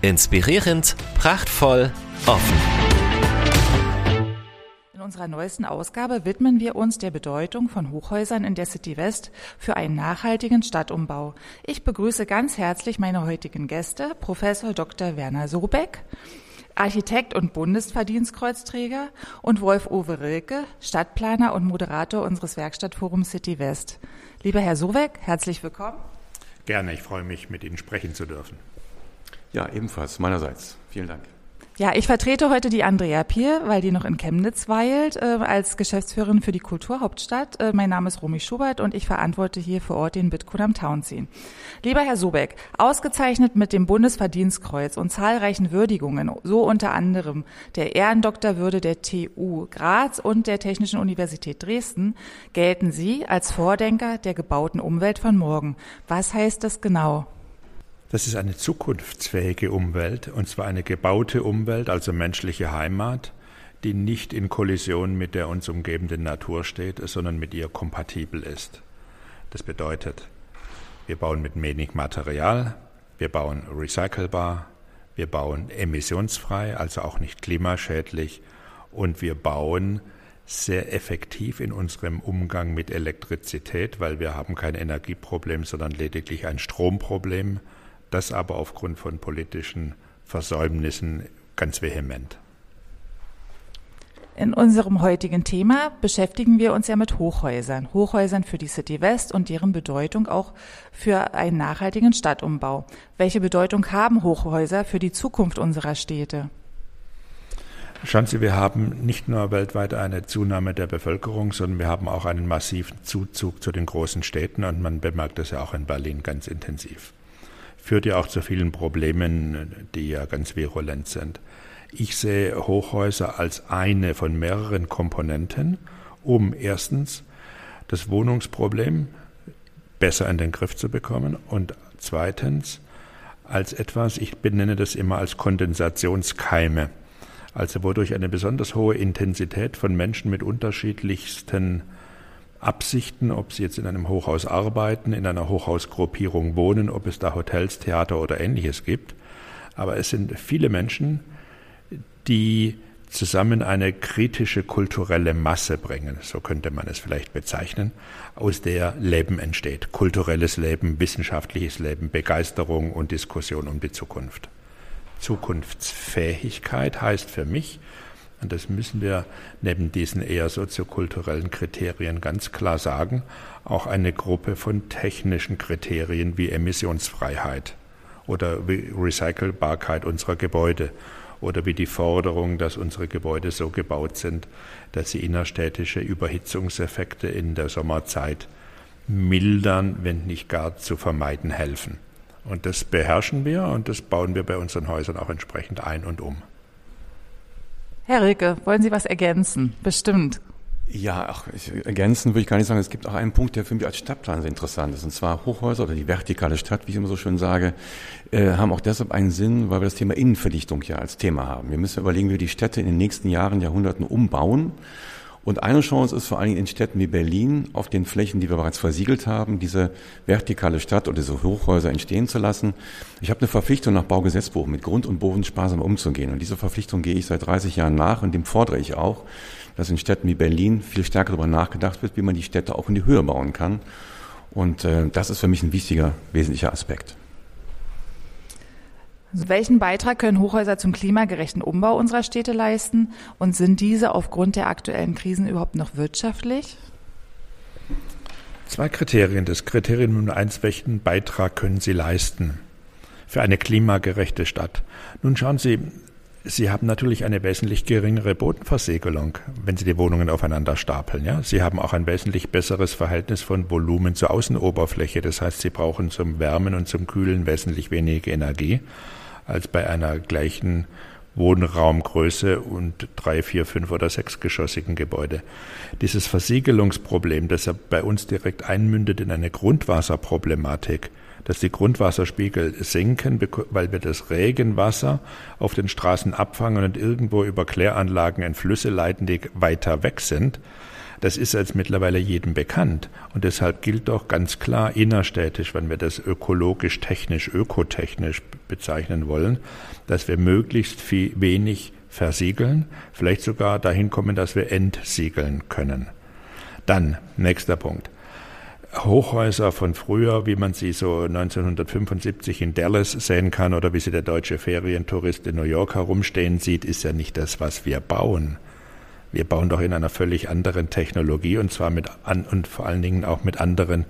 Inspirierend, prachtvoll, offen unserer neuesten Ausgabe widmen wir uns der Bedeutung von Hochhäusern in der City West für einen nachhaltigen Stadtumbau. Ich begrüße ganz herzlich meine heutigen Gäste, Professor Dr. Werner Sobeck, Architekt und Bundesverdienstkreuzträger und Wolf-Uwe Rilke, Stadtplaner und Moderator unseres Werkstattforums City West. Lieber Herr Sobeck, herzlich willkommen. Gerne, ich freue mich, mit Ihnen sprechen zu dürfen. Ja, ebenfalls meinerseits. Vielen Dank. Ja, ich vertrete heute die Andrea Pier, weil die noch in Chemnitz weilt, äh, als Geschäftsführerin für die Kulturhauptstadt. Äh, mein Name ist Romy Schubert und ich verantworte hier vor Ort den Bitcoin am Townsien. Lieber Herr Sobeck, ausgezeichnet mit dem Bundesverdienstkreuz und zahlreichen Würdigungen, so unter anderem der Ehrendoktorwürde der TU Graz und der Technischen Universität Dresden, gelten Sie als Vordenker der gebauten Umwelt von morgen. Was heißt das genau? Das ist eine zukunftsfähige Umwelt, und zwar eine gebaute Umwelt, also menschliche Heimat, die nicht in Kollision mit der uns umgebenden Natur steht, sondern mit ihr kompatibel ist. Das bedeutet, wir bauen mit wenig Material, wir bauen recycelbar, wir bauen emissionsfrei, also auch nicht klimaschädlich, und wir bauen sehr effektiv in unserem Umgang mit Elektrizität, weil wir haben kein Energieproblem, sondern lediglich ein Stromproblem das aber aufgrund von politischen Versäumnissen ganz vehement. In unserem heutigen Thema beschäftigen wir uns ja mit Hochhäusern. Hochhäusern für die City West und deren Bedeutung auch für einen nachhaltigen Stadtumbau. Welche Bedeutung haben Hochhäuser für die Zukunft unserer Städte? Schauen Sie, wir haben nicht nur weltweit eine Zunahme der Bevölkerung, sondern wir haben auch einen massiven Zuzug zu den großen Städten und man bemerkt das ja auch in Berlin ganz intensiv führt ja auch zu vielen Problemen, die ja ganz virulent sind. Ich sehe Hochhäuser als eine von mehreren Komponenten, um erstens das Wohnungsproblem besser in den Griff zu bekommen und zweitens als etwas, ich benenne das immer als Kondensationskeime, also wodurch eine besonders hohe Intensität von Menschen mit unterschiedlichsten Absichten, ob sie jetzt in einem Hochhaus arbeiten, in einer Hochhausgruppierung wohnen, ob es da Hotels, Theater oder ähnliches gibt. Aber es sind viele Menschen, die zusammen eine kritische kulturelle Masse bringen, so könnte man es vielleicht bezeichnen, aus der Leben entsteht. Kulturelles Leben, wissenschaftliches Leben, Begeisterung und Diskussion um die Zukunft. Zukunftsfähigkeit heißt für mich, und das müssen wir neben diesen eher soziokulturellen Kriterien ganz klar sagen, auch eine Gruppe von technischen Kriterien wie Emissionsfreiheit oder wie Recycelbarkeit unserer Gebäude oder wie die Forderung, dass unsere Gebäude so gebaut sind, dass sie innerstädtische Überhitzungseffekte in der Sommerzeit mildern, wenn nicht gar zu vermeiden helfen. Und das beherrschen wir und das bauen wir bei unseren Häusern auch entsprechend ein und um. Herr Rilke, wollen Sie was ergänzen? Bestimmt. Ja, ach, ich, ergänzen würde ich gar nicht sagen. Es gibt auch einen Punkt, der für mich als Stadtplan sehr interessant ist. Und zwar Hochhäuser oder die vertikale Stadt, wie ich immer so schön sage, äh, haben auch deshalb einen Sinn, weil wir das Thema Innenverdichtung ja als Thema haben. Wir müssen überlegen, wie wir die Städte in den nächsten Jahren, Jahrhunderten umbauen. Und eine Chance ist vor allen Dingen in Städten wie Berlin, auf den Flächen, die wir bereits versiegelt haben, diese vertikale Stadt oder diese Hochhäuser entstehen zu lassen. Ich habe eine Verpflichtung nach Baugesetzbuch mit Grund und Boden sparsam umzugehen. Und diese Verpflichtung gehe ich seit 30 Jahren nach und dem fordere ich auch, dass in Städten wie Berlin viel stärker darüber nachgedacht wird, wie man die Städte auch in die Höhe bauen kann. Und äh, das ist für mich ein wichtiger, wesentlicher Aspekt. Also welchen Beitrag können Hochhäuser zum klimagerechten Umbau unserer Städte leisten? Und sind diese aufgrund der aktuellen Krisen überhaupt noch wirtschaftlich? Zwei Kriterien. Das Kriterium Nummer eins, welchen Beitrag können sie leisten für eine klimagerechte Stadt? Nun schauen Sie, Sie haben natürlich eine wesentlich geringere Bodenversiegelung, wenn Sie die Wohnungen aufeinander stapeln. Ja? Sie haben auch ein wesentlich besseres Verhältnis von Volumen zur Außenoberfläche. Das heißt, Sie brauchen zum Wärmen und zum Kühlen wesentlich weniger Energie als bei einer gleichen Wohnraumgröße und drei, vier, fünf oder sechsgeschossigen Gebäude. Dieses Versiegelungsproblem, das ja bei uns direkt einmündet in eine Grundwasserproblematik, dass die Grundwasserspiegel sinken, weil wir das Regenwasser auf den Straßen abfangen und irgendwo über Kläranlagen in Flüsse leiten, die weiter weg sind. Das ist jetzt mittlerweile jedem bekannt. Und deshalb gilt doch ganz klar innerstädtisch, wenn wir das ökologisch, technisch, ökotechnisch bezeichnen wollen, dass wir möglichst viel, wenig versiegeln, vielleicht sogar dahin kommen, dass wir entsiegeln können. Dann, nächster Punkt. Hochhäuser von früher, wie man sie so 1975 in Dallas sehen kann oder wie sie der deutsche Ferientourist in New York herumstehen sieht, ist ja nicht das, was wir bauen. Wir bauen doch in einer völlig anderen Technologie und zwar mit an, und vor allen Dingen auch mit anderen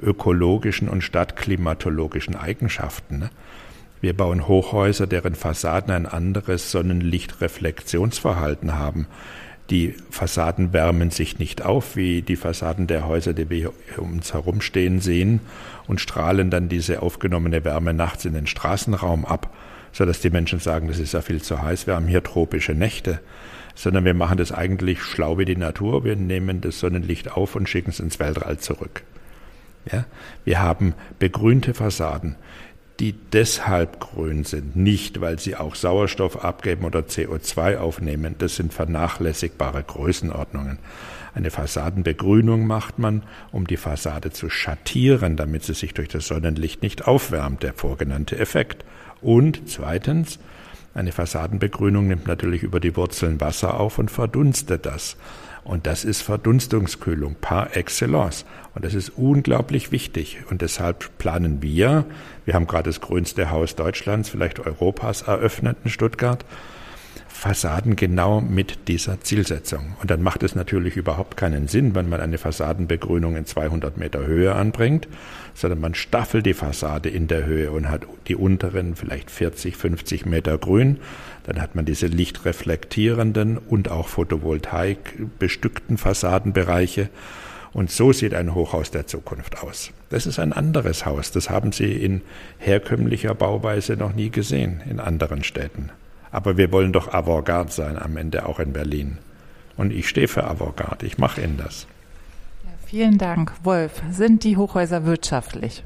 ökologischen und stadtklimatologischen Eigenschaften. Ne? Wir bauen Hochhäuser, deren Fassaden ein anderes Sonnenlichtreflexionsverhalten haben. Die Fassaden wärmen sich nicht auf wie die Fassaden der Häuser, die wir um uns herumstehen sehen und strahlen dann diese aufgenommene Wärme nachts in den Straßenraum ab, sodass die Menschen sagen, das ist ja viel zu heiß, wir haben hier tropische Nächte sondern wir machen das eigentlich schlau wie die Natur. Wir nehmen das Sonnenlicht auf und schicken es ins Weltall zurück. Ja? Wir haben begrünte Fassaden, die deshalb grün sind, nicht weil sie auch Sauerstoff abgeben oder CO2 aufnehmen. Das sind vernachlässigbare Größenordnungen. Eine Fassadenbegrünung macht man, um die Fassade zu schattieren, damit sie sich durch das Sonnenlicht nicht aufwärmt, der vorgenannte Effekt. Und zweitens, eine Fassadenbegrünung nimmt natürlich über die Wurzeln Wasser auf und verdunstet das. Und das ist Verdunstungskühlung par excellence. Und das ist unglaublich wichtig. Und deshalb planen wir, wir haben gerade das grünste Haus Deutschlands, vielleicht Europas eröffnet in Stuttgart, Fassaden genau mit dieser Zielsetzung. Und dann macht es natürlich überhaupt keinen Sinn, wenn man eine Fassadenbegrünung in 200 Meter Höhe anbringt, sondern man staffelt die Fassade in der Höhe und hat die unteren vielleicht 40, 50 Meter grün. Dann hat man diese lichtreflektierenden und auch Photovoltaik bestückten Fassadenbereiche. Und so sieht ein Hochhaus der Zukunft aus. Das ist ein anderes Haus. Das haben Sie in herkömmlicher Bauweise noch nie gesehen in anderen Städten. Aber wir wollen doch Avantgarde sein am Ende auch in Berlin. Und ich stehe für Avantgarde. Ich mache Ihnen das. Ja, vielen Dank. Wolf, sind die Hochhäuser wirtschaftlich?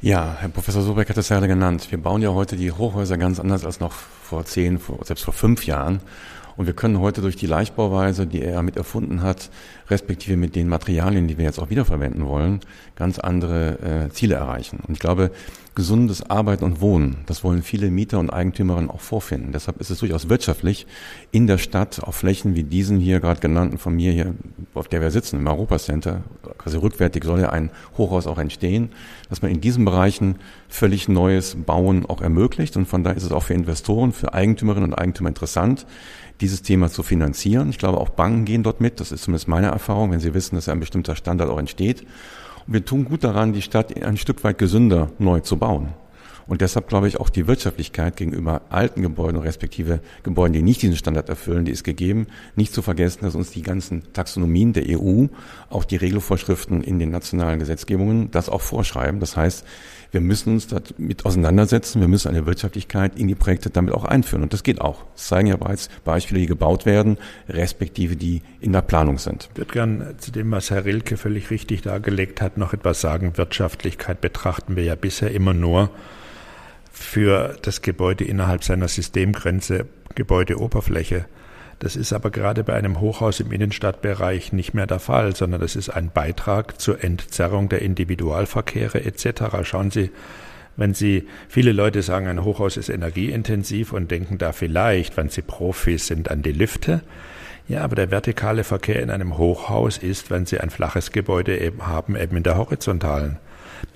Ja, Herr Professor Sobeck hat es ja genannt. Wir bauen ja heute die Hochhäuser ganz anders als noch vor zehn, selbst vor fünf Jahren. Und wir können heute durch die Leichtbauweise, die er mit erfunden hat, respektive mit den Materialien, die wir jetzt auch wiederverwenden wollen, ganz andere äh, Ziele erreichen. Und ich glaube, gesundes Arbeiten und Wohnen, das wollen viele Mieter und Eigentümerinnen auch vorfinden. Deshalb ist es durchaus wirtschaftlich, in der Stadt auf Flächen wie diesen hier gerade genannten von mir hier, auf der wir sitzen, im Europacenter, quasi rückwärtig soll ja ein Hochhaus auch entstehen, dass man in diesen Bereichen völlig neues Bauen auch ermöglicht. Und von daher ist es auch für Investoren, für Eigentümerinnen und Eigentümer interessant, dieses Thema zu finanzieren. Ich glaube, auch Banken gehen dort mit. Das ist zumindest meine Erfahrung, wenn sie wissen, dass ein bestimmter Standard auch entsteht. Und wir tun gut daran, die Stadt ein Stück weit gesünder neu zu bauen. Und deshalb glaube ich auch die Wirtschaftlichkeit gegenüber alten Gebäuden, respektive Gebäuden, die nicht diesen Standard erfüllen, die ist gegeben. Nicht zu vergessen, dass uns die ganzen Taxonomien der EU, auch die Regelvorschriften in den nationalen Gesetzgebungen das auch vorschreiben. Das heißt, wir müssen uns damit auseinandersetzen, wir müssen eine Wirtschaftlichkeit in die Projekte damit auch einführen. Und das geht auch. Es zeigen ja bereits Beispiele, die gebaut werden, respektive die in der Planung sind. Ich würde gern zu dem, was Herr Rilke völlig richtig dargelegt hat, noch etwas sagen. Wirtschaftlichkeit betrachten wir ja bisher immer nur für das Gebäude innerhalb seiner Systemgrenze, Gebäudeoberfläche. Das ist aber gerade bei einem Hochhaus im Innenstadtbereich nicht mehr der Fall, sondern das ist ein Beitrag zur Entzerrung der Individualverkehre etc. Schauen Sie, wenn Sie, viele Leute sagen, ein Hochhaus ist energieintensiv und denken da vielleicht, wenn Sie Profis sind, an die Lifte. Ja, aber der vertikale Verkehr in einem Hochhaus ist, wenn Sie ein flaches Gebäude eben haben, eben in der horizontalen.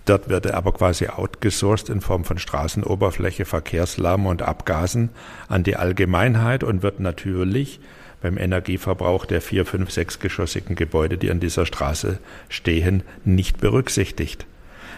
Dort wird er aber quasi outgesourced in Form von Straßenoberfläche, Verkehrslärm und Abgasen an die Allgemeinheit und wird natürlich beim Energieverbrauch der vier, fünf, sechsgeschossigen Gebäude, die an dieser Straße stehen, nicht berücksichtigt.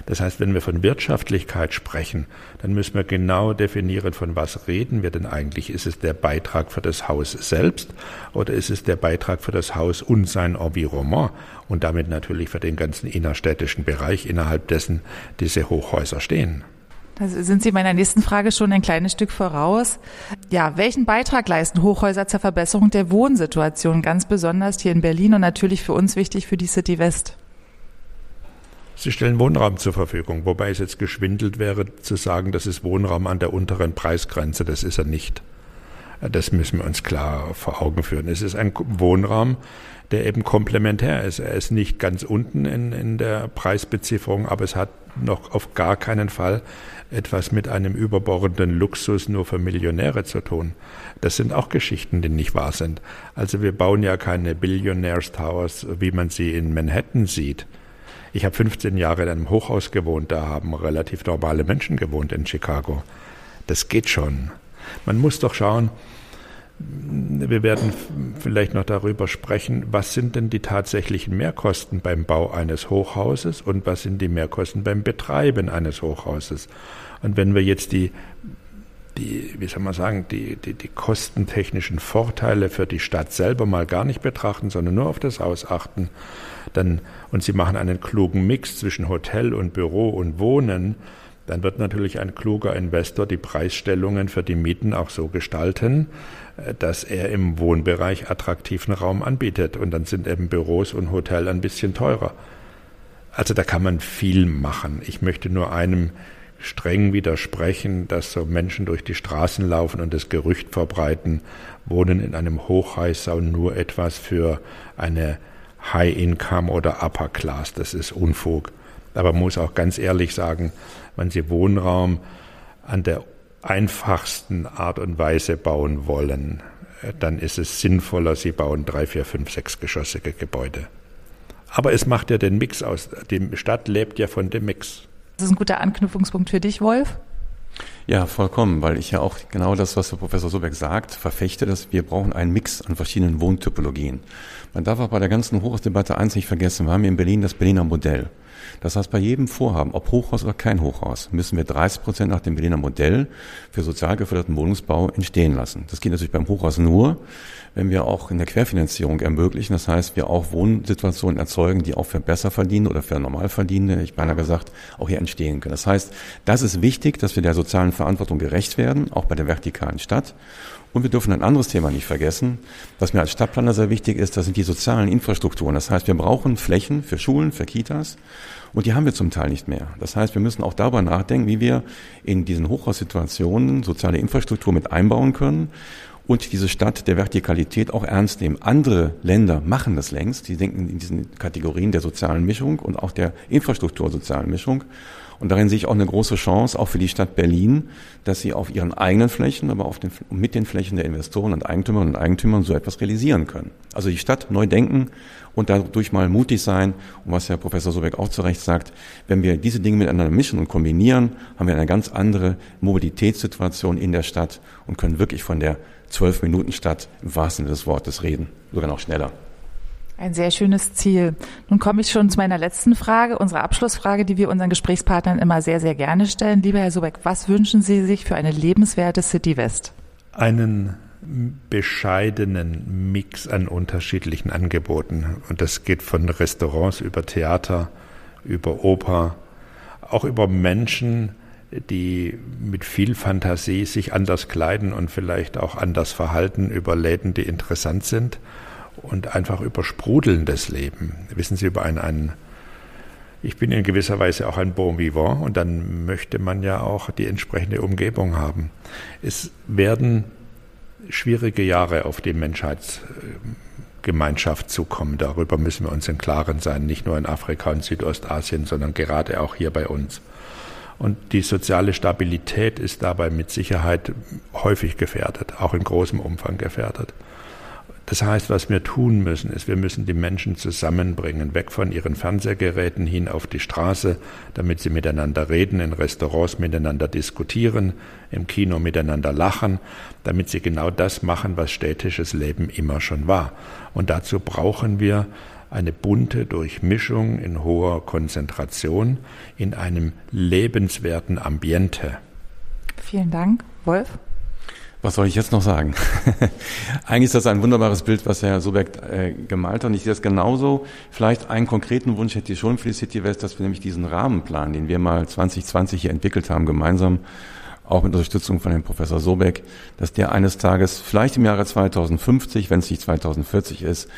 Das heißt, wenn wir von Wirtschaftlichkeit sprechen, dann müssen wir genau definieren, von was reden wir denn eigentlich. Ist es der Beitrag für das Haus selbst oder ist es der Beitrag für das Haus und sein Environnement und damit natürlich für den ganzen innerstädtischen Bereich, innerhalb dessen diese Hochhäuser stehen? Da sind Sie meiner nächsten Frage schon ein kleines Stück voraus. Ja, welchen Beitrag leisten Hochhäuser zur Verbesserung der Wohnsituation, ganz besonders hier in Berlin und natürlich für uns wichtig für die City West? Sie stellen Wohnraum zur Verfügung, wobei es jetzt geschwindelt wäre zu sagen, das ist Wohnraum an der unteren Preisgrenze. Das ist er nicht. Das müssen wir uns klar vor Augen führen. Es ist ein Wohnraum, der eben komplementär ist. Er ist nicht ganz unten in, in der Preisbezifferung, aber es hat noch auf gar keinen Fall etwas mit einem überbordenden Luxus nur für Millionäre zu tun. Das sind auch Geschichten, die nicht wahr sind. Also wir bauen ja keine Billionaires Towers, wie man sie in Manhattan sieht. Ich habe 15 Jahre in einem Hochhaus gewohnt, da haben relativ normale Menschen gewohnt in Chicago. Das geht schon. Man muss doch schauen, wir werden vielleicht noch darüber sprechen, was sind denn die tatsächlichen Mehrkosten beim Bau eines Hochhauses und was sind die Mehrkosten beim Betreiben eines Hochhauses. Und wenn wir jetzt die, die wie soll man sagen, die, die, die kostentechnischen Vorteile für die Stadt selber mal gar nicht betrachten, sondern nur auf das Haus achten, dann, und Sie machen einen klugen Mix zwischen Hotel und Büro und Wohnen, dann wird natürlich ein kluger Investor die Preisstellungen für die Mieten auch so gestalten, äh, dass er im Wohnbereich attraktiven Raum anbietet. Und dann sind eben Büros und Hotel ein bisschen teurer. Also da kann man viel machen. Ich möchte nur einem streng widersprechen, dass so Menschen durch die Straßen laufen und das Gerücht verbreiten, Wohnen in einem Hochhaus sei nur etwas für eine High-Income oder Upper Class. Das ist Unfug. Aber man muss auch ganz ehrlich sagen, wenn Sie Wohnraum an der einfachsten Art und Weise bauen wollen, dann ist es sinnvoller, Sie bauen drei, vier, fünf, sechsgeschossige Gebäude. Aber es macht ja den Mix aus. Die Stadt lebt ja von dem Mix. Das ist ein guter Anknüpfungspunkt für dich, Wolf. Ja, vollkommen, weil ich ja auch genau das, was der Professor Sobeck sagt, verfechte, dass wir brauchen einen Mix an verschiedenen Wohntypologien. Man darf auch bei der ganzen Hochhausdebatte eins nicht vergessen, wir haben hier in Berlin das Berliner Modell. Das heißt, bei jedem Vorhaben, ob Hochhaus oder kein Hochhaus, müssen wir 30 Prozent nach dem Berliner Modell für sozial geförderten Wohnungsbau entstehen lassen. Das geht natürlich beim Hochhaus nur, wenn wir auch in der Querfinanzierung ermöglichen. Das heißt, wir auch Wohnsituationen erzeugen, die auch für besser verdienen oder für Normalverdienende, ich beinahe gesagt, auch hier entstehen können. Das heißt, das ist wichtig, dass wir der sozialen Verantwortung gerecht werden, auch bei der vertikalen Stadt. Und wir dürfen ein anderes Thema nicht vergessen, was mir als Stadtplaner sehr wichtig ist, das sind die sozialen Infrastrukturen. Das heißt, wir brauchen Flächen für Schulen, für Kitas und die haben wir zum Teil nicht mehr. Das heißt, wir müssen auch darüber nachdenken, wie wir in diesen Hochhaussituationen soziale Infrastruktur mit einbauen können und diese Stadt der Vertikalität auch ernst nehmen. Andere Länder machen das längst. Die denken in diesen Kategorien der sozialen Mischung und auch der Infrastruktur sozialen Mischung. Und darin sehe ich auch eine große Chance, auch für die Stadt Berlin, dass sie auf ihren eigenen Flächen, aber auf den, mit den Flächen der Investoren und Eigentümerinnen und Eigentümern so etwas realisieren können. Also die Stadt neu denken und dadurch mal mutig sein. Und was Herr Professor Sobeck auch zu Recht sagt, wenn wir diese Dinge miteinander mischen und kombinieren, haben wir eine ganz andere Mobilitätssituation in der Stadt und können wirklich von der Zwölf-Minuten-Stadt im wahrsten Sinne des Wortes reden, sogar noch schneller. Ein sehr schönes Ziel. Nun komme ich schon zu meiner letzten Frage, unserer Abschlussfrage, die wir unseren Gesprächspartnern immer sehr, sehr gerne stellen. Lieber Herr Sobeck, was wünschen Sie sich für eine lebenswerte City West? Einen bescheidenen Mix an unterschiedlichen Angeboten. Und das geht von Restaurants über Theater, über Oper, auch über Menschen, die mit viel Fantasie sich anders kleiden und vielleicht auch anders verhalten, über Läden, die interessant sind und einfach über sprudelndes Leben. Wissen Sie, über einen, einen ich bin in gewisser Weise auch ein Bon vivant und dann möchte man ja auch die entsprechende Umgebung haben. Es werden schwierige Jahre auf die Menschheitsgemeinschaft zukommen. Darüber müssen wir uns im Klaren sein, nicht nur in Afrika und Südostasien, sondern gerade auch hier bei uns. Und die soziale Stabilität ist dabei mit Sicherheit häufig gefährdet, auch in großem Umfang gefährdet. Das heißt, was wir tun müssen, ist, wir müssen die Menschen zusammenbringen, weg von ihren Fernsehgeräten hin auf die Straße, damit sie miteinander reden, in Restaurants miteinander diskutieren, im Kino miteinander lachen, damit sie genau das machen, was städtisches Leben immer schon war. Und dazu brauchen wir eine bunte Durchmischung in hoher Konzentration in einem lebenswerten Ambiente. Vielen Dank. Wolf? Was soll ich jetzt noch sagen? Eigentlich ist das ein wunderbares Bild, was Herr Sobeck äh, gemalt hat. Und ich sehe das genauso. Vielleicht einen konkreten Wunsch hätte ich schon für die City West, dass wir nämlich diesen Rahmenplan, den wir mal 2020 hier entwickelt haben, gemeinsam, auch mit Unterstützung von Herrn Professor Sobeck, dass der eines Tages, vielleicht im Jahre 2050, wenn es nicht 2040 ist,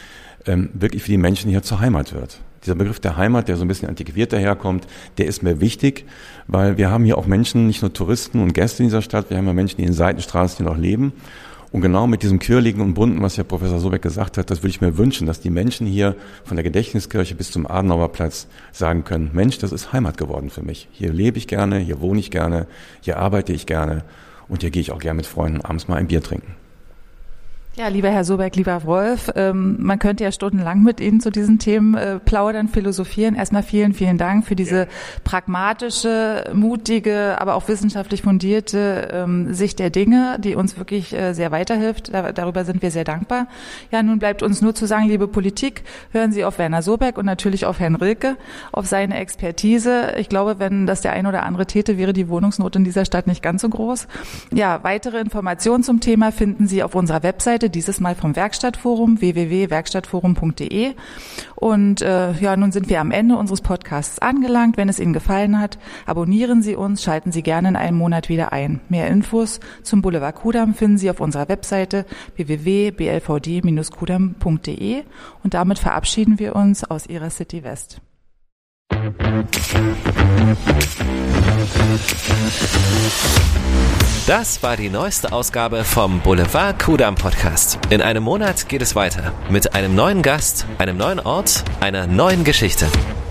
ähm, wirklich für die Menschen hier zur Heimat wird. Dieser Begriff der Heimat, der so ein bisschen antiquiert daherkommt, der ist mir wichtig, weil wir haben hier auch Menschen, nicht nur Touristen und Gäste in dieser Stadt, wir haben ja Menschen, die in Seitenstraßen hier noch leben. Und genau mit diesem Quirligen und Bunten, was ja Professor Sobeck gesagt hat, das würde ich mir wünschen, dass die Menschen hier von der Gedächtniskirche bis zum Adenauer Platz sagen können, Mensch, das ist Heimat geworden für mich. Hier lebe ich gerne, hier wohne ich gerne, hier arbeite ich gerne und hier gehe ich auch gerne mit Freunden abends mal ein Bier trinken. Ja, lieber Herr Soberg, lieber Wolf, ähm, man könnte ja stundenlang mit Ihnen zu diesen Themen äh, plaudern, philosophieren. Erstmal vielen, vielen Dank für diese pragmatische, mutige, aber auch wissenschaftlich fundierte ähm, Sicht der Dinge, die uns wirklich äh, sehr weiterhilft. Da, darüber sind wir sehr dankbar. Ja, nun bleibt uns nur zu sagen, liebe Politik, hören Sie auf Werner Soberg und natürlich auf Herrn Rilke, auf seine Expertise. Ich glaube, wenn das der ein oder andere täte, wäre die Wohnungsnot in dieser Stadt nicht ganz so groß. Ja, weitere Informationen zum Thema finden Sie auf unserer Website Webseite, dieses Mal vom Werkstattforum, www.werkstattforum.de. Und äh, ja, nun sind wir am Ende unseres Podcasts angelangt. Wenn es Ihnen gefallen hat, abonnieren Sie uns, schalten Sie gerne in einem Monat wieder ein. Mehr Infos zum Boulevard Kudam finden Sie auf unserer Webseite www.blvd-kudam.de. Und damit verabschieden wir uns aus Ihrer City West. Das war die neueste Ausgabe vom Boulevard Kudam Podcast. In einem Monat geht es weiter mit einem neuen Gast, einem neuen Ort, einer neuen Geschichte.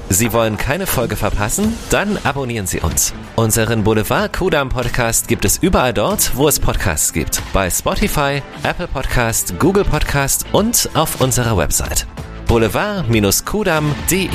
Sie wollen keine Folge verpassen? Dann abonnieren Sie uns. Unseren Boulevard Kudam Podcast gibt es überall dort, wo es Podcasts gibt. Bei Spotify, Apple Podcast, Google Podcast und auf unserer Website. boulevard-kudam.de